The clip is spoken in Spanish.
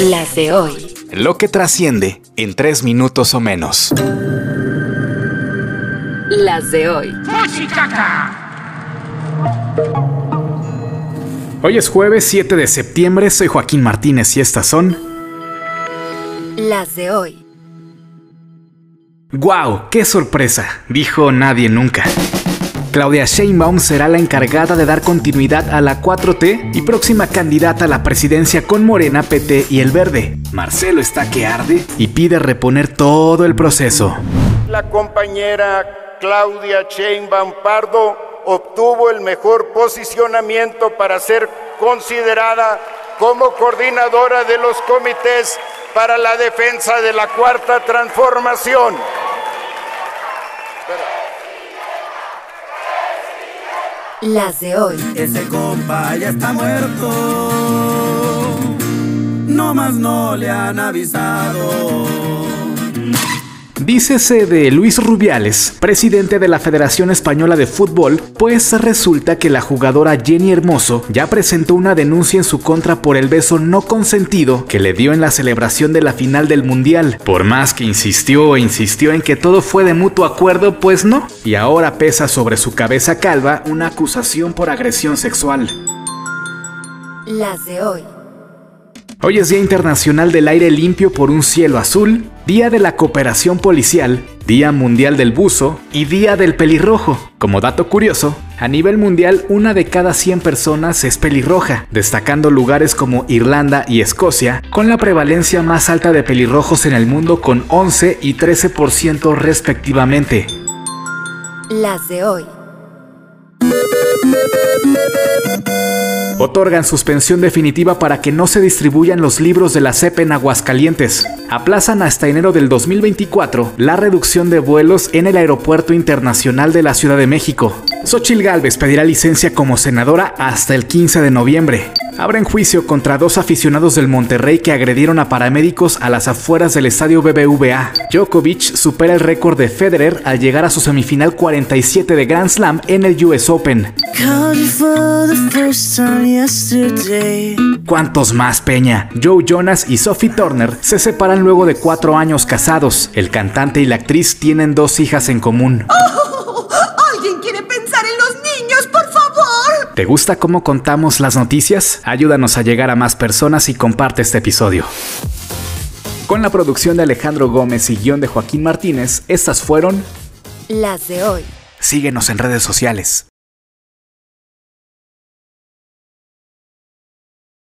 Las de hoy. Lo que trasciende en tres minutos o menos. Las de hoy. Hoy es jueves 7 de septiembre, soy Joaquín Martínez y estas son... Las de hoy. ¡Guau! ¡Qué sorpresa! Dijo nadie nunca. Claudia Sheinbaum será la encargada de dar continuidad a la 4T y próxima candidata a la presidencia con Morena, PT y El Verde. Marcelo está que arde y pide reponer todo el proceso. La compañera Claudia Sheinbaum Pardo obtuvo el mejor posicionamiento para ser considerada como coordinadora de los comités para la defensa de la cuarta transformación. Las de hoy. Ese compa ya está muerto. No más no le han avisado. Dícese de Luis Rubiales, presidente de la Federación Española de Fútbol, pues resulta que la jugadora Jenny Hermoso ya presentó una denuncia en su contra por el beso no consentido que le dio en la celebración de la final del Mundial. Por más que insistió e insistió en que todo fue de mutuo acuerdo, pues no. Y ahora pesa sobre su cabeza calva una acusación por agresión sexual. Las de hoy. Hoy es Día Internacional del Aire Limpio por un Cielo Azul, Día de la Cooperación Policial, Día Mundial del Buzo y Día del Pelirrojo. Como dato curioso, a nivel mundial una de cada 100 personas es pelirroja, destacando lugares como Irlanda y Escocia, con la prevalencia más alta de pelirrojos en el mundo con 11 y 13% respectivamente. Las de hoy. Otorgan suspensión definitiva para que no se distribuyan los libros de la CEP en Aguascalientes. Aplazan hasta enero del 2024 la reducción de vuelos en el Aeropuerto Internacional de la Ciudad de México. Xochil Gálvez pedirá licencia como senadora hasta el 15 de noviembre. Abren juicio contra dos aficionados del Monterrey que agredieron a paramédicos a las afueras del estadio BBVA. Djokovic supera el récord de Federer al llegar a su semifinal 47 de Grand Slam en el US Open. ¿Cuántos más, Peña? Joe Jonas y Sophie Turner se separan luego de cuatro años casados. El cantante y la actriz tienen dos hijas en común. Oh, ¿Alguien quiere pensar en los niños, por favor? ¿Te gusta cómo contamos las noticias? Ayúdanos a llegar a más personas y comparte este episodio. Con la producción de Alejandro Gómez y guion de Joaquín Martínez, estas fueron Las de hoy. Síguenos en redes sociales.